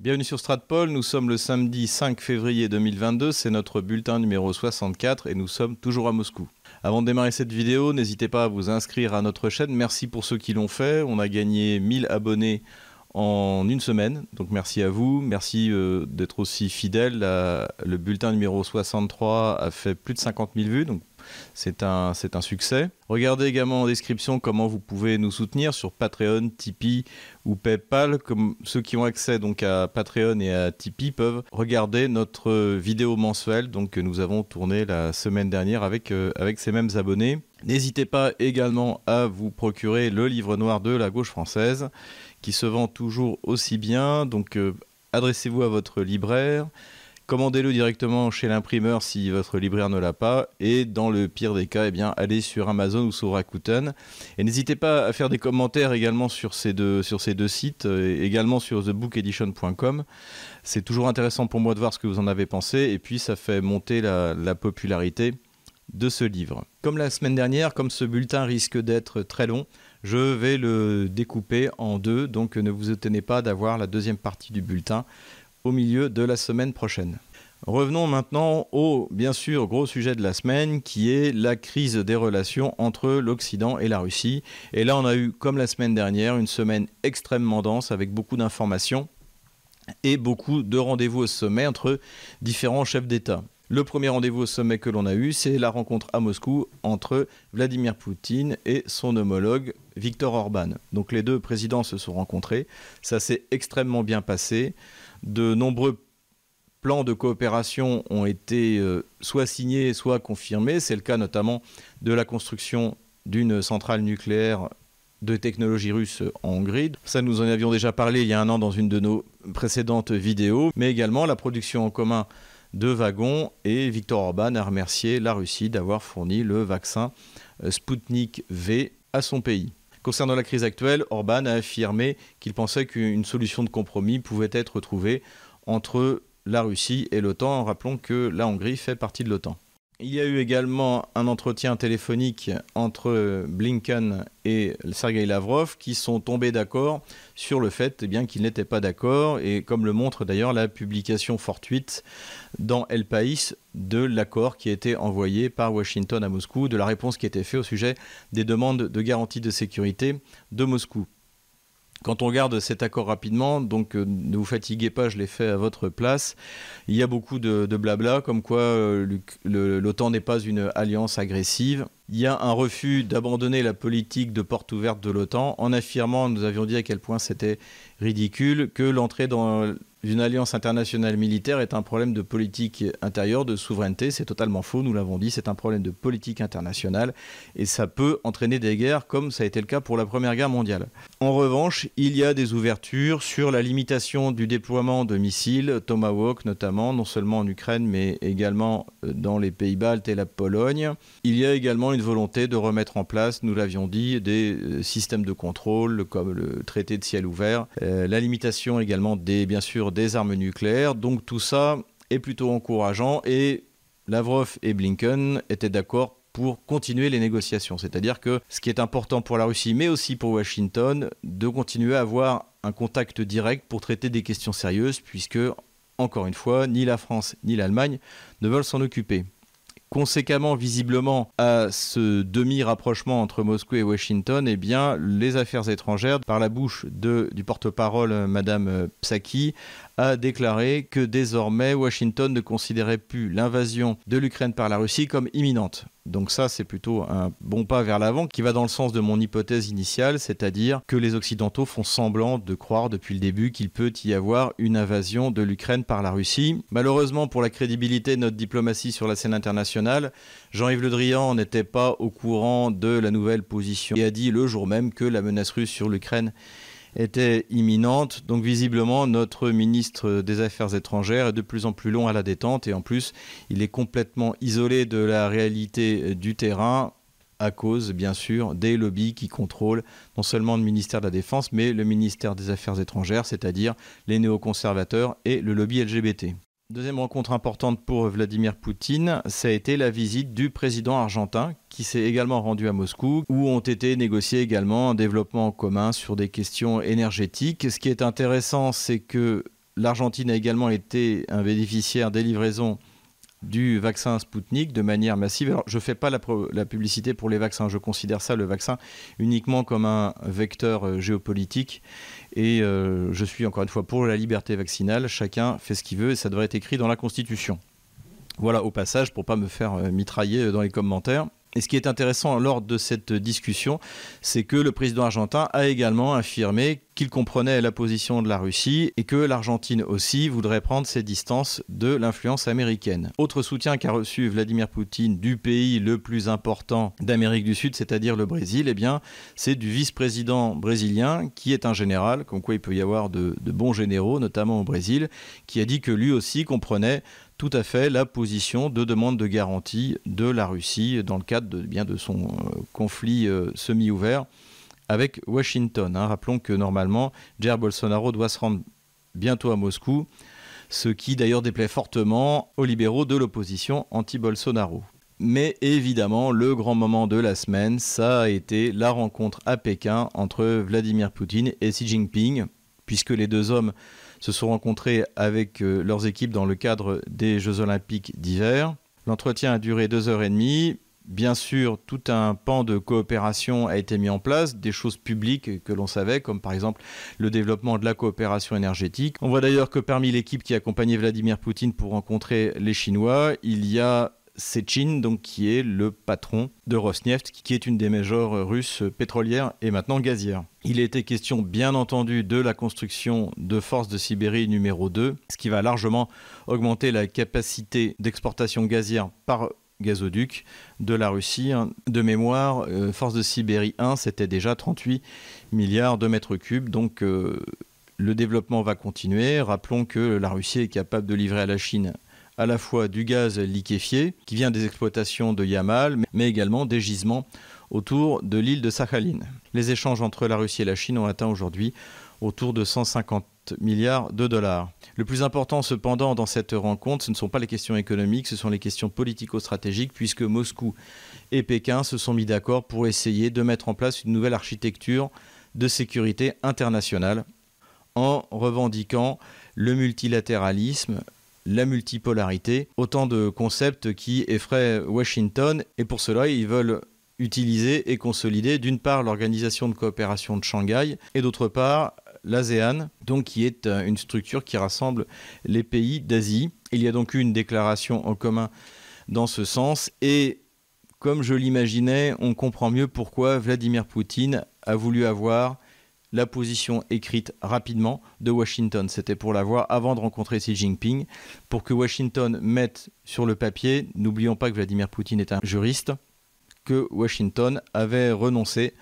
Bienvenue sur Stratpol, nous sommes le samedi 5 février 2022, c'est notre bulletin numéro 64 et nous sommes toujours à Moscou. Avant de démarrer cette vidéo, n'hésitez pas à vous inscrire à notre chaîne, merci pour ceux qui l'ont fait, on a gagné 1000 abonnés en une semaine, donc merci à vous, merci euh, d'être aussi fidèle, le bulletin numéro 63 a fait plus de 50 000 vues, donc c'est un, succès. Regardez également en description comment vous pouvez nous soutenir sur Patreon, Tipeee ou PayPal. Comme ceux qui ont accès donc à Patreon et à Tipeee peuvent regarder notre vidéo mensuelle donc, que nous avons tournée la semaine dernière avec, euh, ces mêmes abonnés. N'hésitez pas également à vous procurer le livre noir de la gauche française qui se vend toujours aussi bien. Donc euh, adressez-vous à votre libraire. Commandez-le directement chez l'imprimeur si votre libraire ne l'a pas. Et dans le pire des cas, eh allez sur Amazon ou sur Rakuten. Et n'hésitez pas à faire des commentaires également sur ces deux, sites, également sur thebookedition.com. C'est toujours intéressant pour moi de voir ce que vous en avez pensé. Et puis, ça fait monter la popularité de ce livre. Comme la semaine dernière, comme ce bulletin risque d'être très long, je vais le découper en deux. Donc, ne vous étonnez pas d'avoir la deuxième partie du bulletin au milieu de la semaine prochaine. Revenons maintenant au, bien sûr, gros sujet de la semaine, qui est la crise des relations entre l'Occident et la Russie. Et là, on a eu, comme la semaine dernière, une semaine extrêmement dense avec beaucoup d'informations et beaucoup de rendez-vous au sommet entre différents chefs d'État. Le premier rendez-vous au sommet que l'on a eu, c'est la rencontre à Moscou entre Vladimir Poutine et son homologue Viktor Orban. Donc les deux présidents se sont rencontrés, ça s'est extrêmement bien passé. De nombreux plans de coopération ont été euh, soit signés, soit confirmés. C'est le cas notamment de la construction d'une centrale nucléaire de technologie russe en Hongrie. Ça, nous en avions déjà parlé il y a un an dans une de nos précédentes vidéos, mais également la production en commun de wagons et Viktor Orban a remercié la Russie d'avoir fourni le vaccin euh, Sputnik V à son pays. Concernant la crise actuelle, Orban a affirmé qu'il pensait qu'une solution de compromis pouvait être trouvée entre la Russie et l'OTAN. Rappelons que la Hongrie fait partie de l'OTAN. Il y a eu également un entretien téléphonique entre Blinken et Sergei Lavrov qui sont tombés d'accord sur le fait eh qu'ils n'étaient pas d'accord, et comme le montre d'ailleurs la publication fortuite dans El País de l'accord qui a été envoyé par Washington à Moscou, de la réponse qui a été faite au sujet des demandes de garantie de sécurité de Moscou. Quand on regarde cet accord rapidement, donc euh, ne vous fatiguez pas, je l'ai fait à votre place, il y a beaucoup de, blabla, comme quoi euh, l'OTAN n'est pas une alliance agressive. Il y a un refus d'abandonner la politique de porte ouverte de l'OTAN en affirmant, nous avions dit à quel point c'était ridicule, que l'entrée dans une alliance internationale militaire est un problème de politique intérieure, de souveraineté. C'est totalement faux, nous l'avons dit, c'est un problème de politique internationale et ça peut entraîner des guerres comme ça a été le cas pour la Première Guerre mondiale. En revanche, il y a des ouvertures sur la limitation du déploiement de missiles, Tomahawk notamment, non seulement en Ukraine mais également euh, dans les pays baltes et la Pologne. Il y a également une volonté de remettre en place, nous l'avions dit, des euh, systèmes de contrôle comme le traité de ciel ouvert, euh, la limitation également des, bien sûr, des armes nucléaires. Donc tout ça est plutôt encourageant et Lavrov et Blinken étaient d'accord pour continuer les négociations. C'est-à-dire que ce qui est important pour la Russie, mais aussi pour Washington, de continuer à avoir un contact direct pour traiter des questions sérieuses, puisque, encore une fois, ni la France ni l'Allemagne ne veulent s'en occuper. Conséquemment, visiblement, à ce demi-rapprochement entre Moscou et Washington, eh bien, les affaires étrangères, par la bouche de, du porte-parole euh, Madame euh, Psaki, a déclaré que désormais Washington ne considérait plus l'invasion de l'Ukraine par la Russie comme imminente. Donc ça, c'est plutôt un bon pas vers l'avant qui va dans le sens de mon hypothèse initiale, c'est-à-dire que les Occidentaux font semblant de croire depuis le début qu'il peut y avoir une invasion de l'Ukraine par la Russie. Malheureusement, pour la crédibilité de notre diplomatie sur la scène internationale, Jean-Yves Le Drian n'était pas au courant de la nouvelle position et a dit le jour même que la menace russe sur l'Ukraine était imminente. Donc visiblement, notre ministre des Affaires étrangères est de plus en plus long à la détente et en plus, il est complètement isolé de la réalité du terrain à cause, bien sûr, des lobbies qui contrôlent non seulement le ministère de la Défense, mais le ministère des Affaires étrangères, c'est-à-dire les néoconservateurs et le lobby LGBT. Deuxième rencontre importante pour Vladimir Poutine, ça a été la visite du président argentin qui s'est également rendu à Moscou, où ont été négociés également un développement en commun sur des questions énergétiques. Ce qui est intéressant, c'est que L'Argentine a également été un bénéficiaire des livraisons du vaccin Sputnik de manière massive. Alors, je ne fais pas la, la, publicité pour les vaccins, je considère ça, le vaccin, uniquement comme un vecteur euh, géopolitique. Et euh, je suis encore une fois pour la liberté vaccinale. Chacun fait ce qu'il veut et ça devrait être écrit dans la Constitution. Voilà, au passage, pour pas me faire euh, mitrailler dans les commentaires. Et ce qui est intéressant lors de cette discussion, c'est que le président argentin a également affirmé qu'il comprenait la position de la Russie et que l'Argentine aussi voudrait prendre ses distances de l'influence américaine. Autre soutien qu'a reçu Vladimir Poutine du pays le plus important d'Amérique du Sud, c'est-à-dire le Brésil, eh bien, c'est du vice-président brésilien qui est un général, comme quoi il peut y avoir de, de bons généraux, notamment au Brésil, qui a dit que lui aussi comprenait tout à fait la position de demande de garantie de la Russie dans le cadre de, bien, de son euh, conflit euh, semi-ouvert avec Washington. Hein. Rappelons que normalement, Jair Bolsonaro doit se rendre bientôt à Moscou, ce qui d'ailleurs déplaît fortement aux libéraux de l'opposition anti-Bolsonaro. Mais évidemment, le grand moment de la semaine, ça a été la rencontre à Pékin entre Vladimir Poutine et Xi Jinping, puisque les deux hommes se sont rencontrés avec euh, leurs équipes dans le cadre des Jeux olympiques d'hiver. L'entretien a duré deux heures et demie. Bien sûr, tout un pan de coopération a été mis en place, des choses publiques que l'on savait, comme par exemple le développement de la coopération énergétique. On voit d'ailleurs que parmi l'équipe qui accompagnait Vladimir Poutine pour rencontrer les Chinois, il y a Sechin, donc qui est le patron de Rosneft, qui est une des majors russes pétrolières et maintenant gazières. Il était question, bien entendu, de la construction de Force de Sibérie numéro 2, ce qui va largement augmenter la capacité d'exportation gazière par gazoduc de la Russie. De mémoire, euh, Force de Sibérie 1, c'était déjà 38 milliards de mètres cubes, donc euh, le développement va continuer. Rappelons que la Russie est capable de livrer à la Chine à la fois du gaz liquéfié qui vient des exploitations de Yamal, mais également des gisements autour de l'île de Sakhalin. Les échanges entre la Russie et la Chine ont atteint aujourd'hui autour de 150 milliards de dollars. Le plus important cependant dans cette rencontre, ce ne sont pas les questions économiques, ce sont les questions politico-stratégiques, puisque Moscou et Pékin se sont mis d'accord pour essayer de mettre en place une nouvelle architecture de sécurité internationale en revendiquant le multilatéralisme, la multipolarité, autant de concepts qui effraient Washington et pour cela ils veulent utiliser et consolider d'une part l'organisation de coopération de Shanghai et d'autre part l'ASEAN, donc qui est euh, une structure qui rassemble les pays d'Asie. Il y a donc eu une déclaration en commun dans ce sens et comme je l'imaginais, on comprend mieux pourquoi Vladimir Poutine a voulu avoir la position écrite rapidement de Washington. C'était pour l'avoir avant de rencontrer Xi Jinping, pour que Washington mette sur le papier, n'oublions pas que Vladimir Poutine est un juriste, que Washington avait renoncé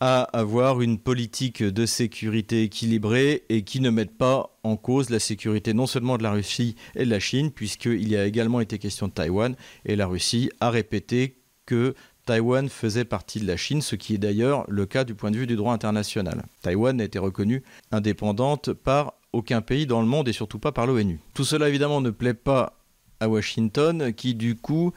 à avoir une politique de sécurité équilibrée et qui ne mette pas en cause la sécurité non seulement de la Russie et de la Chine, puisqu'il y a également été question de Taïwan, et la Russie a répété que Taïwan faisait partie de la Chine, ce qui est d'ailleurs le cas du point de vue du droit international. Taïwan n'a été reconnue indépendante par aucun pays dans le monde et surtout pas par l'ONU. Tout cela évidemment ne plaît pas à Washington qui du coup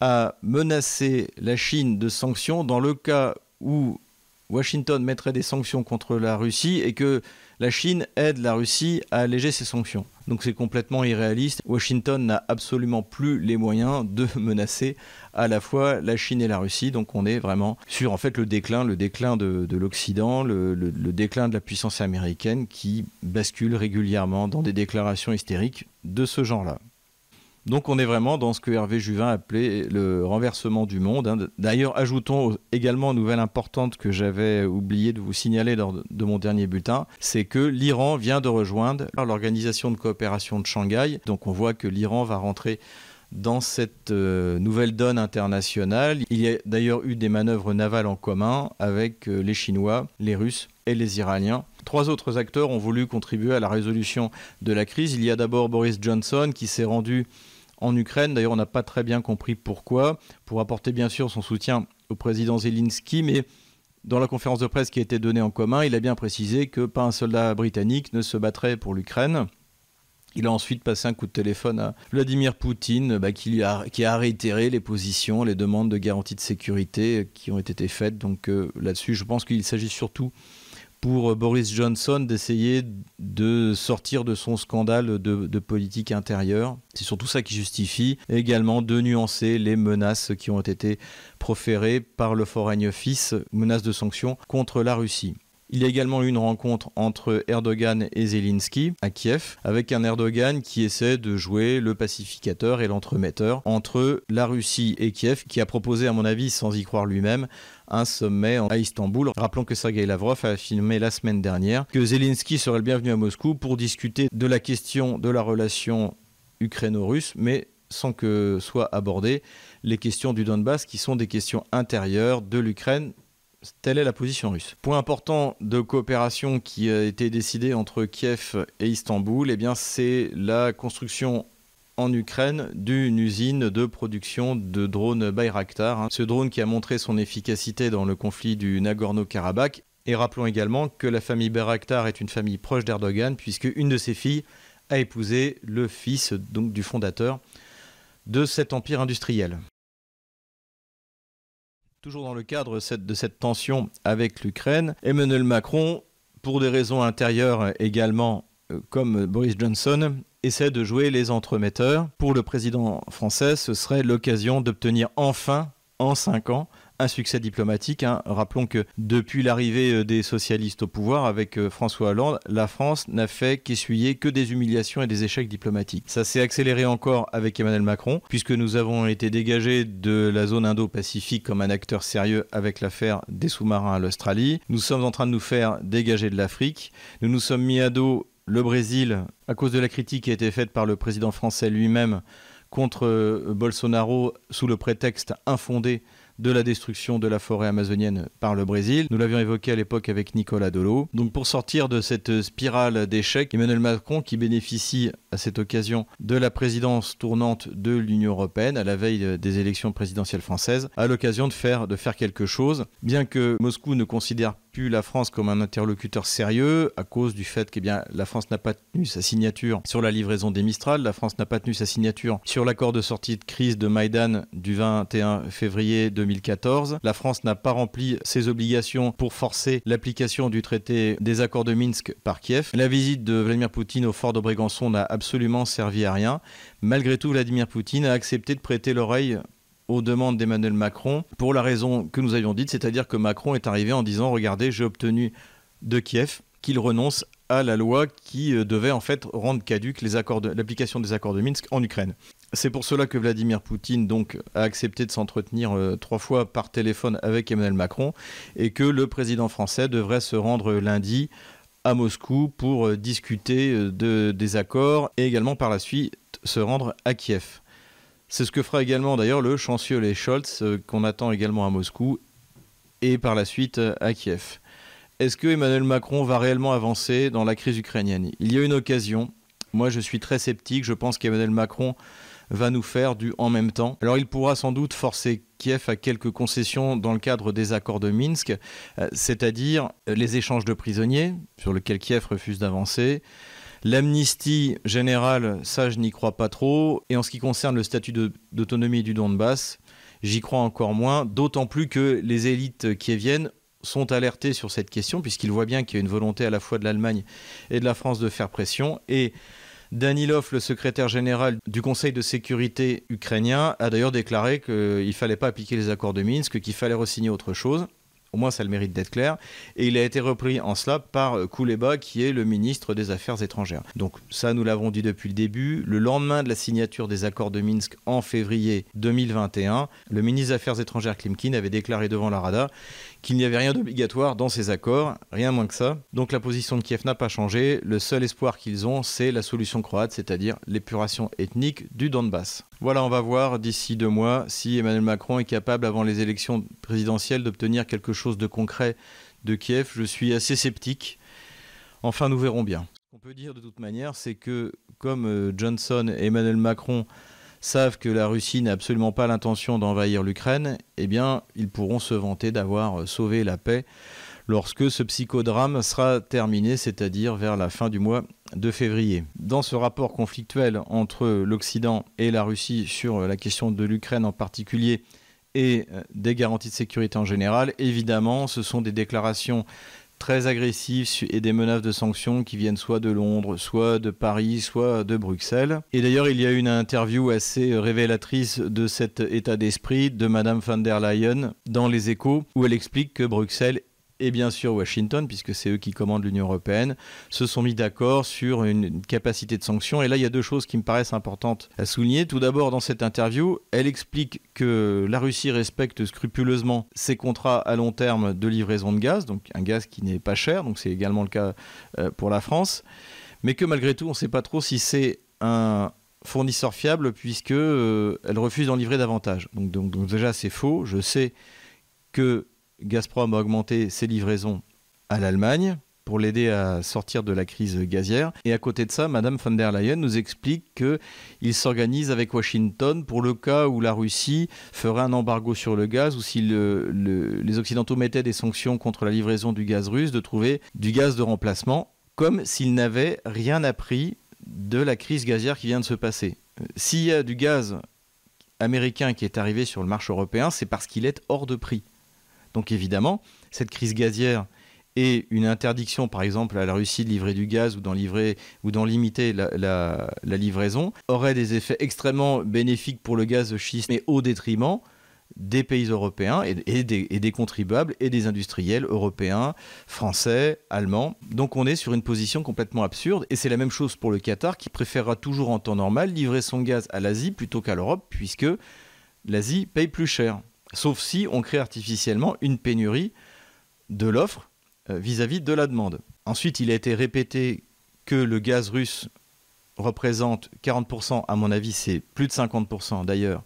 a menacé la Chine de sanctions dans le cas où Washington mettrait des sanctions contre la Russie et que la Chine aide la Russie à alléger ses sanctions. Donc c'est complètement irréaliste. Washington n'a absolument plus les moyens de menacer à la fois la Chine et la Russie. Donc on est vraiment sur en fait le déclin, le déclin de, l'Occident, le, le déclin de la puissance américaine qui bascule régulièrement dans des déclarations hystériques de ce genre-là. Donc on est vraiment dans ce que Hervé Juvin appelait le renversement du monde. Hein. D'ailleurs, ajoutons également une nouvelle importante que j'avais oublié de vous signaler lors de mon dernier bulletin, c'est que l'Iran vient de rejoindre l'organisation de coopération de Shanghai. Donc on voit que l'Iran va rentrer dans cette euh, nouvelle donne internationale. Il y a d'ailleurs eu des manœuvres navales en commun avec euh, les Chinois, les Russes et les Iraniens. Trois autres acteurs ont voulu contribuer à la résolution de la crise. Il y a d'abord Boris Johnson qui s'est rendu en Ukraine. D'ailleurs, on n'a pas très bien compris pourquoi, pour apporter bien sûr son soutien au président Zelensky, mais dans la conférence de presse qui a été donnée en commun, il a bien précisé que pas un soldat britannique ne se battrait pour l'Ukraine. Il a ensuite passé un coup de téléphone à Vladimir Poutine, bah, qui, a, réitéré les positions, les demandes de garantie de sécurité qui ont été faites. Donc euh, là-dessus, je pense qu'il s'agit surtout pour Boris Johnson d'essayer de sortir de son scandale de, politique intérieure. C'est surtout ça qui justifie également de nuancer les menaces qui ont été proférées par le Foreign Office, menaces de sanctions contre la Russie. Il y a également eu une rencontre entre Erdogan et Zelensky à Kiev, avec un Erdogan qui essaie de jouer le pacificateur et l'entremetteur entre la Russie et Kiev, qui a proposé, à mon avis, sans y croire lui-même, un sommet à Istanbul. Rappelons que Sergei Lavrov a affirmé la semaine dernière que Zelensky serait le bienvenu à Moscou pour discuter de la question de la relation ukraino-russe, mais sans que soient abordées les questions du Donbass, qui sont des questions intérieures de l'Ukraine Telle est la position russe. Point important de coopération qui a été décidé entre Kiev et Istanbul, eh c'est la construction en Ukraine d'une usine de production de drones Bayraktar. Hein. Ce drone qui a montré son efficacité dans le conflit du Nagorno-Karabakh. Et rappelons également que la famille Bayraktar est une famille proche d'Erdogan, puisque une de ses filles a épousé le fils du fondateur de cet empire industriel. Toujours dans le cadre de cette tension avec l'Ukraine, Emmanuel Macron, pour des raisons intérieures également, euh, comme Boris Johnson, essaie de jouer les entremetteurs. Pour le président français, ce serait l'occasion d'obtenir enfin, en cinq ans, un succès diplomatique. Hein. Rappelons que depuis l'arrivée euh, des socialistes au pouvoir avec euh, François Hollande, la France n'a fait qu'essuyer que des humiliations et des échecs diplomatiques. Ça s'est accéléré encore avec Emmanuel Macron, puisque nous avons été dégagés de la zone Indo-Pacifique comme un acteur sérieux avec l'affaire des sous-marins à l'Australie. Nous sommes en train de nous faire dégager de l'Afrique. Nous nous sommes mis à dos le Brésil à cause de la critique qui a été faite par le président français lui-même contre euh, Bolsonaro sous le prétexte infondé de la destruction de la forêt amazonienne par le Brésil. Nous l'avions évoqué à l'époque avec Nicolas Dolo. Donc pour sortir de cette spirale d'échecs, Emmanuel Macron, qui bénéficie à cette occasion de la présidence tournante de l'Union européenne à la veille des élections présidentielles françaises, a l'occasion de faire, de faire quelque chose. Bien que Moscou ne considère plus la France comme un interlocuteur sérieux à cause du fait que la France n'a pas tenu sa signature sur la livraison des Mistral, la France n'a pas tenu sa signature sur l'accord de sortie de crise de Maïdan du 21 février 2014. La France n'a pas rempli ses obligations pour forcer l'application du traité des accords de Minsk par Kiev. La visite de Vladimir Poutine au fort de Brégançon n'a absolument servi à rien. Malgré tout, Vladimir Poutine a accepté de prêter l'oreille aux demandes d'Emmanuel Macron pour la raison que nous avions dite, c'est-à-dire que Macron est arrivé en disant regardez, j'ai obtenu de Kiev qu'il renonce à la loi qui euh, devait en fait rendre caduque l'application des accords de Minsk en Ukraine. C'est pour cela que Vladimir Poutine a accepté de s'entretenir euh, trois fois par téléphone avec Emmanuel Macron et que le président français devrait se rendre lundi à Moscou pour euh, discuter de, des accords et également par la suite se rendre à Kiev. C'est ce que fera également d'ailleurs le chancelier Scholz, euh, qu'on attend également à Moscou, et par la suite euh, à Kiev. Est-ce que Emmanuel Macron va réellement avancer dans la crise ukrainienne? Il y a une occasion. Moi, je suis très sceptique. Je pense qu'Emmanuel Macron va nous faire du en même temps. Alors, il pourra sans doute forcer Kiev à quelques concessions dans le cadre des accords de Minsk, euh, c'est-à-dire les échanges de prisonniers, sur lesquels Kiev refuse d'avancer, L'amnistie générale, ça, je n'y crois pas trop. Et en ce qui concerne le statut d'autonomie du Donbass, j'y crois encore moins, d'autant plus que les élites qui viennent sont alertés sur cette question, puisqu'ils voient bien qu'il y a une volonté à la fois de l'Allemagne et de la France de faire pression. Et Danilov, le secrétaire général du Conseil de sécurité ukrainien, a d'ailleurs déclaré qu'il ne fallait pas appliquer les accords de Minsk, qu'il fallait re-signer autre chose. Au moins, ça le mérite d'être clair. Et il a été repris en cela par euh, Kouleba, qui est le ministre des Affaires étrangères. Donc ça, nous l'avons dit depuis le début. Le lendemain de la signature des accords de Minsk en février 2021, le ministre des Affaires étrangères Klimkin avait déclaré devant la Rada qu'il n'y avait rien d'obligatoire dans ces accords, rien moins que ça. Donc la position de Kiev n'a pas changé. Le seul espoir qu'ils ont, c'est la solution croate, c'est-à-dire l'épuration ethnique du Donbass. Voilà, on va voir d'ici deux mois si Emmanuel Macron est capable, avant les élections présidentielles, d'obtenir quelque chose de concret de Kiev. Je suis assez sceptique. Enfin, nous verrons bien. Ce qu'on peut dire de toute manière, c'est que comme euh, Johnson et Emmanuel Macron savent que la Russie n'a absolument pas l'intention d'envahir l'Ukraine, eh bien, ils pourront se vanter d'avoir sauvé la paix lorsque ce psychodrame sera terminé, c'est-à-dire vers la fin du mois de février. Dans ce rapport conflictuel entre l'Occident et la Russie sur la question de l'Ukraine en particulier et euh, des garanties de sécurité en général, évidemment, ce sont des déclarations très agressifs et des menaces de sanctions qui viennent soit de Londres, soit de Paris, soit de Bruxelles. Et d'ailleurs, il y a une interview assez révélatrice de cet état d'esprit de Madame van der Leyen dans Les Échos, où elle explique que Bruxelles et bien sûr Washington, puisque c'est eux qui commandent l'Union européenne, se sont mis d'accord sur une capacité de sanction. Et là, il y a deux choses qui me paraissent importantes à souligner. Tout d'abord, dans cette interview, elle explique que la Russie respecte scrupuleusement ses contrats à long terme de livraison de gaz, donc un gaz qui n'est pas cher, donc c'est également le cas euh, pour la France, mais que malgré tout, on ne sait pas trop si c'est un fournisseur fiable puisque euh, elle refuse d'en livrer davantage. Donc, donc déjà c'est faux. Je sais que Gazprom a augmenté ses livraisons à l'Allemagne pour l'aider à sortir de la crise gazière. Et à côté de ça, Madame von der Leyen nous explique qu'il s'organise avec Washington pour le cas où la Russie ferait un embargo sur le gaz ou si les Occidentaux mettaient des sanctions contre la livraison du gaz russe, de trouver du gaz de remplacement, comme s'ils n'avaient rien appris de la crise gazière qui vient de se passer. S'il y a du gaz américain qui est arrivé sur le marché européen, c'est parce qu'il est hors de prix. Donc évidemment, cette crise gazière et une interdiction, par exemple, à la Russie de livrer du gaz ou d'en limiter la, livraison, aurait des effets extrêmement bénéfiques pour le gaz de schiste, mais au détriment des pays européens et, des, contribuables et des industriels européens, français, allemands. Donc on est sur une position complètement absurde et c'est la même chose pour le Qatar qui préférera toujours en temps normal livrer son gaz à l'Asie plutôt qu'à l'Europe puisque l'Asie paye plus cher sauf si on crée artificiellement une pénurie de l'offre euh, vis-à-vis de la demande. Ensuite, il a été répété que le gaz russe représente 40%, à mon avis c'est plus de 50% d'ailleurs,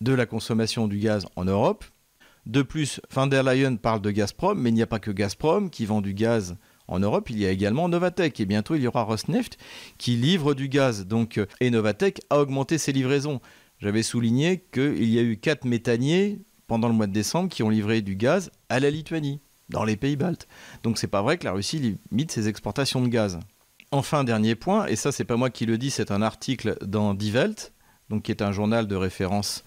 de la consommation du gaz en Europe. De plus, van der Leyen parle de Gazprom, mais il n'y a pas que Gazprom qui vend du gaz en Europe, il y a également Novatec et bientôt il y aura Rosneft qui livre du gaz. Donc, euh, et Novatec a augmenté ses livraisons. J'avais souligné qu'il y a eu 4 méthaniers pendant le mois de décembre qui ont livré du gaz à la Lituanie, dans les pays baltes. Donc c'est pas vrai que la Russie limite ses exportations de gaz. Enfin, dernier point, et ça c'est pas moi qui le dis, c'est un article dans Die Welt, qui est un journal de référence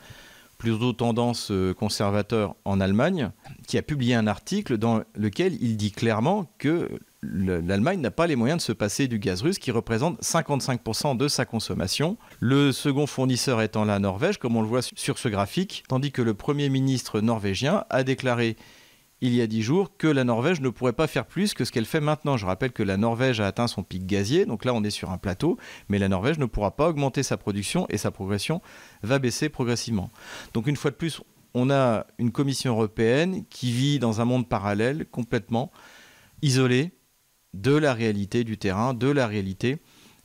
plutôt tendance euh, conservateur en Allemagne, qui a publié un article dans lequel il dit clairement que l'Allemagne n'a pas les moyens de se passer du gaz russe qui représente 55% de sa consommation. Le second fournisseur étant la Norvège, comme on le voit sur ce graphique, tandis que le Premier ministre norvégien a déclaré il y a dix jours que la Norvège ne pourrait pas faire plus que ce qu'elle fait maintenant. Je rappelle que la Norvège a atteint son pic gazier, donc là on est sur un plateau, mais la Norvège ne pourra pas augmenter sa production et sa progression va baisser progressivement. Donc une fois de plus, on a une Commission européenne qui vit dans un monde parallèle complètement isolé, de la réalité du terrain, de la réalité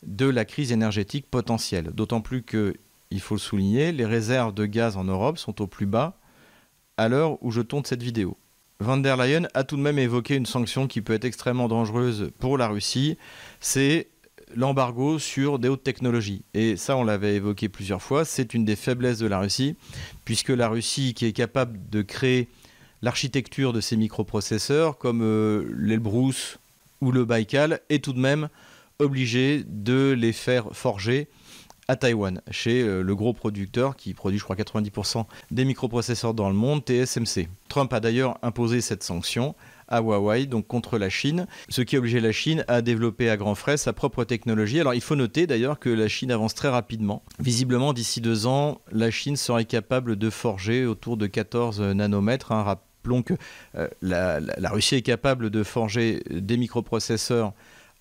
de la crise énergétique potentielle. D'autant plus que, il faut le souligner, les réserves de gaz en Europe sont au plus bas à l'heure où je tourne cette vidéo. Van der Leyen a tout de même évoqué une sanction qui peut être extrêmement dangereuse pour la Russie, c'est l'embargo sur des hautes technologies. Et ça, on l'avait évoqué plusieurs fois, c'est une des faiblesses de la Russie, puisque la Russie qui est capable de créer l'architecture de ces microprocesseurs, comme euh, où le Baïkal est tout de même obligé de les faire forger à Taïwan, chez euh, le gros producteur qui produit, je crois, 90% des microprocesseurs dans le monde, TSMC. Trump a d'ailleurs imposé cette sanction à Huawei, donc contre la Chine, ce qui a obligé la Chine à développer à grands frais sa propre technologie. Alors il faut noter d'ailleurs que la Chine avance très rapidement. Visiblement, d'ici deux ans, la Chine serait capable de forger autour de 14 nanomètres. rapport Rappelons que euh, la, Russie est capable de forger des microprocesseurs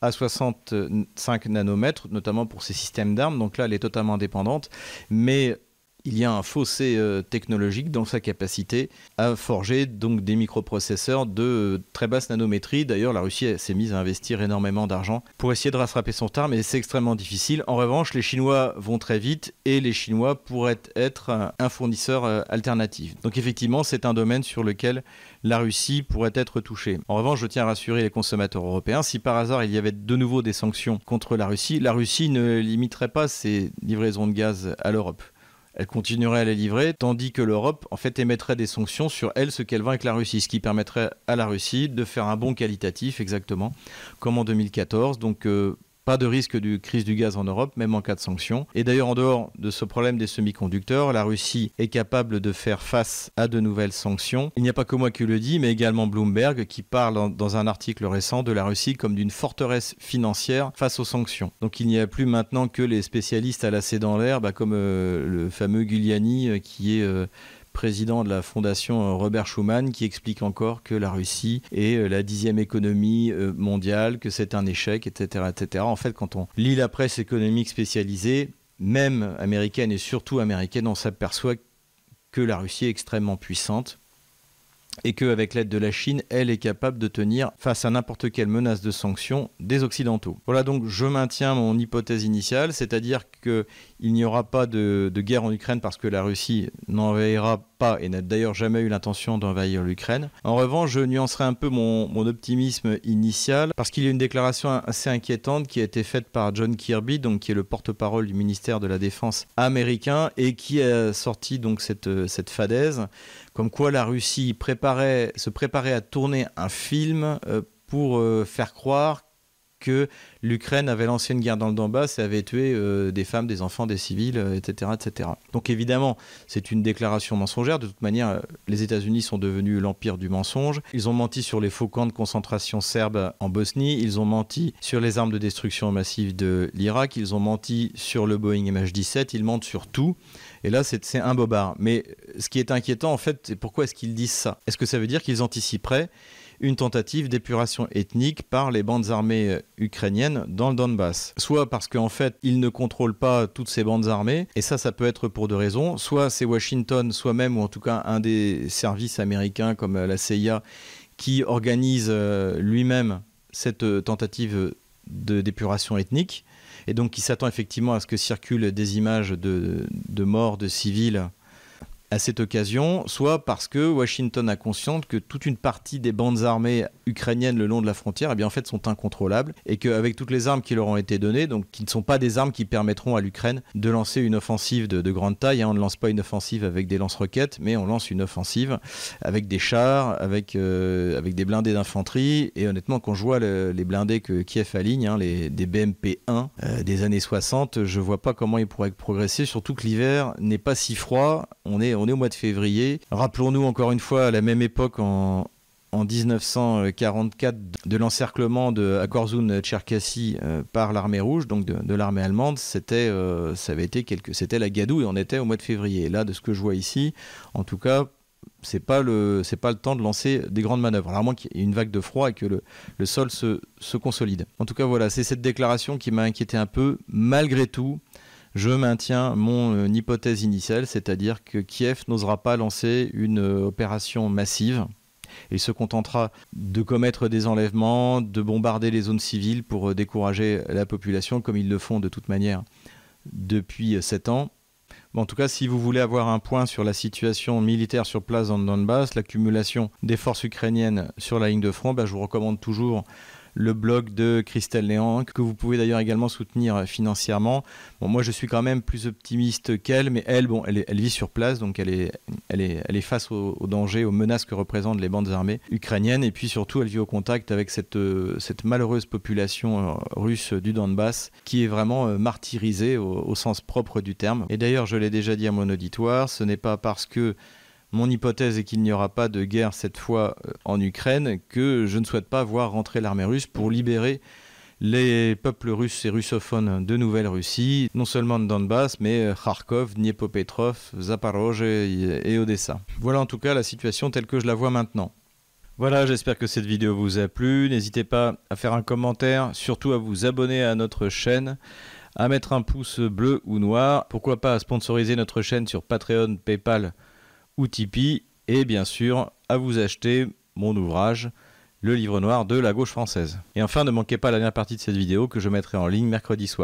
à 65 nanomètres, notamment pour ses systèmes d'armes. Donc là, elle est totalement indépendante. Mais il y a un fossé euh, technologique dans sa capacité à forger donc des microprocesseurs de très basse nanométrie. D'ailleurs, la Russie s'est mise à investir énormément d'argent pour essayer de rattraper son retard, mais c'est extrêmement difficile. En revanche, les Chinois vont très vite et les Chinois pourraient être un fournisseur euh, alternatif. Donc effectivement, c'est un domaine sur lequel la Russie pourrait être touchée. En revanche, je tiens à rassurer les consommateurs européens, si par hasard il y avait de nouveau des sanctions contre la Russie, la Russie ne limiterait pas ses livraisons de gaz à l'Europe elle continuerait à les livrer, tandis que l'Europe, en fait, émettrait des sanctions sur elle, ce qu'elle vend avec la Russie, ce qui permettrait à la Russie de faire un bon qualitatif, exactement, comme en 2014. Donc, euh, Pas de risque de crise du gaz en Europe, même en cas de sanctions. Et d'ailleurs, en dehors de ce problème des semi-conducteurs, la Russie est capable de faire face à de nouvelles sanctions. Il n'y a pas que moi qui le dis, mais également Bloomberg qui parle dans un article récent de la Russie comme d'une forteresse financière face aux sanctions. Donc il n'y a plus maintenant que les spécialistes à lasser dans l'air, bah, comme euh, le fameux Giuliani euh, qui est euh, président de la fondation Robert Schuman, qui explique encore que la Russie est la dixième économie mondiale, que c'est un échec, etc., etc. En fait, quand on lit la presse économique spécialisée, même américaine et surtout américaine, on s'aperçoit que la Russie est extrêmement puissante et qu'avec l'aide de la Chine, elle est capable de tenir face à n'importe quelle menace de sanctions des Occidentaux. Voilà donc je maintiens mon hypothèse initiale, c'est-à-dire qu'il n'y aura pas de, guerre en Ukraine parce que la Russie n'envahira pas et n'a d'ailleurs jamais eu l'intention d'envahir l'Ukraine. En revanche, je nuancerai un peu mon, optimisme initial parce qu'il y a une déclaration assez inquiétante qui a été faite par John Kirby, donc qui est le porte-parole du ministère de la Défense américain et qui a sorti donc cette, fadaise comme quoi la Russie se préparait à tourner un film euh, pour euh, faire croire que l'Ukraine avait lancé une guerre dans le Donbass et avait tué euh, des femmes, des enfants, des civils, etc., etc. Donc évidemment, c'est une déclaration mensongère. De toute manière, les États-Unis sont devenus l'empire du mensonge. Ils ont menti sur les faux camps de concentration serbes en Bosnie. Ils ont menti sur les armes de destruction massive de l'Irak. Ils ont menti sur le Boeing MH17. Ils mentent sur tout. Et là, c'est un bobard. Mais ce qui est inquiétant, en fait, c'est pourquoi est-ce qu'ils disent ça? Est-ce que ça veut dire qu'ils anticiperaient une tentative d'épuration ethnique par les bandes armées euh, ukrainiennes dans le Donbass. Soit parce qu'en fait, ils ne contrôlent pas toutes ces bandes armées, et ça, ça peut être pour deux raisons. Soit c'est Washington, soit même, ou en tout cas un des services américains comme euh, la CIA, qui organise euh, lui-même cette tentative d'épuration ethnique et donc qui s'attend effectivement à ce que circulent des images de, de morts de civils à cette occasion, soit parce que Washington a conscience que toute une partie des bandes armées ukrainiennes le long de la frontière, eh bien, en fait, sont incontrôlables et qu'avec toutes les armes qui leur ont été données, donc qui ne sont pas des armes qui permettront à l'Ukraine de lancer une offensive de, grande taille. Hein. on ne lance pas une offensive avec des lance-roquettes, mais on lance une offensive avec des chars, avec, euh, des blindés d'infanterie. Et honnêtement, quand je vois les blindés que Kiev aligne, hein, les, des BMP-1 euh, des années 60, je vois pas comment ils pourraient progresser, surtout que l'hiver n'est pas si froid. On est, on est au mois de février. Rappelons-nous encore une fois, à la même époque, en, 1944 de l'encerclement de Akorzun Tcherkassy euh, par l'armée rouge, donc de, l'armée allemande, c'était euh, ça la gadoue et on était au mois de février. là, de ce que je vois ici, en tout cas, c'est pas le pas le temps de lancer des grandes manœuvres. Alors, à moins qu'il y ait une vague de froid et que le, sol se, consolide. En tout cas, voilà, c'est cette déclaration qui m'a inquiété un peu. Malgré tout, je maintiens mon euh, hypothèse initiale, c'est-à-dire que Kiev n'osera pas lancer une opération massive. Il se contentera de commettre des enlèvements, de bombarder les zones civiles pour euh, décourager la population, comme ils le font de toute manière depuis sept ans. en tout cas, si vous voulez avoir un point sur la situation militaire sur place dans le Donbass, l'accumulation des forces ukrainiennes sur la ligne de front, bah, je vous recommande toujours le blog de Christelle Léan, que vous pouvez d'ailleurs également soutenir financièrement. Bon, moi, je suis quand même plus optimiste qu'elle, mais elle, bon, elle, vit sur place, donc elle est, elle est, elle est face aux, dangers, aux menaces que représentent les bandes armées ukrainiennes, et puis surtout, elle vit au contact avec cette, cette malheureuse population euh, russe du Donbass, qui est vraiment euh, martyrisée au sens propre du terme. Et d'ailleurs, je l'ai déjà dit à mon auditoire, ce n'est pas parce que mon hypothèse est qu'il n'y aura pas de guerre cette fois euh, en Ukraine, que je ne souhaite pas voir rentrer l'armée russe pour libérer les peuples russes et russophones de Nouvelle-Russie, non seulement de Donbass, mais euh, Kharkov, Dniepopetrov, Zaporozhye et Odessa. Voilà en tout cas la situation telle que je la vois maintenant. Voilà, j'espère que cette vidéo vous a plu. N'hésitez pas à faire un commentaire, surtout à vous abonner à notre chaîne, à mettre un pouce bleu ou noir. Pourquoi pas à sponsoriser notre chaîne sur Patreon, PayPal ou Tipeee, et bien sûr à vous acheter mon ouvrage, le livre noir de la gauche française. Et enfin, ne manquez pas la dernière partie de cette vidéo que je mettrai en ligne mercredi soir.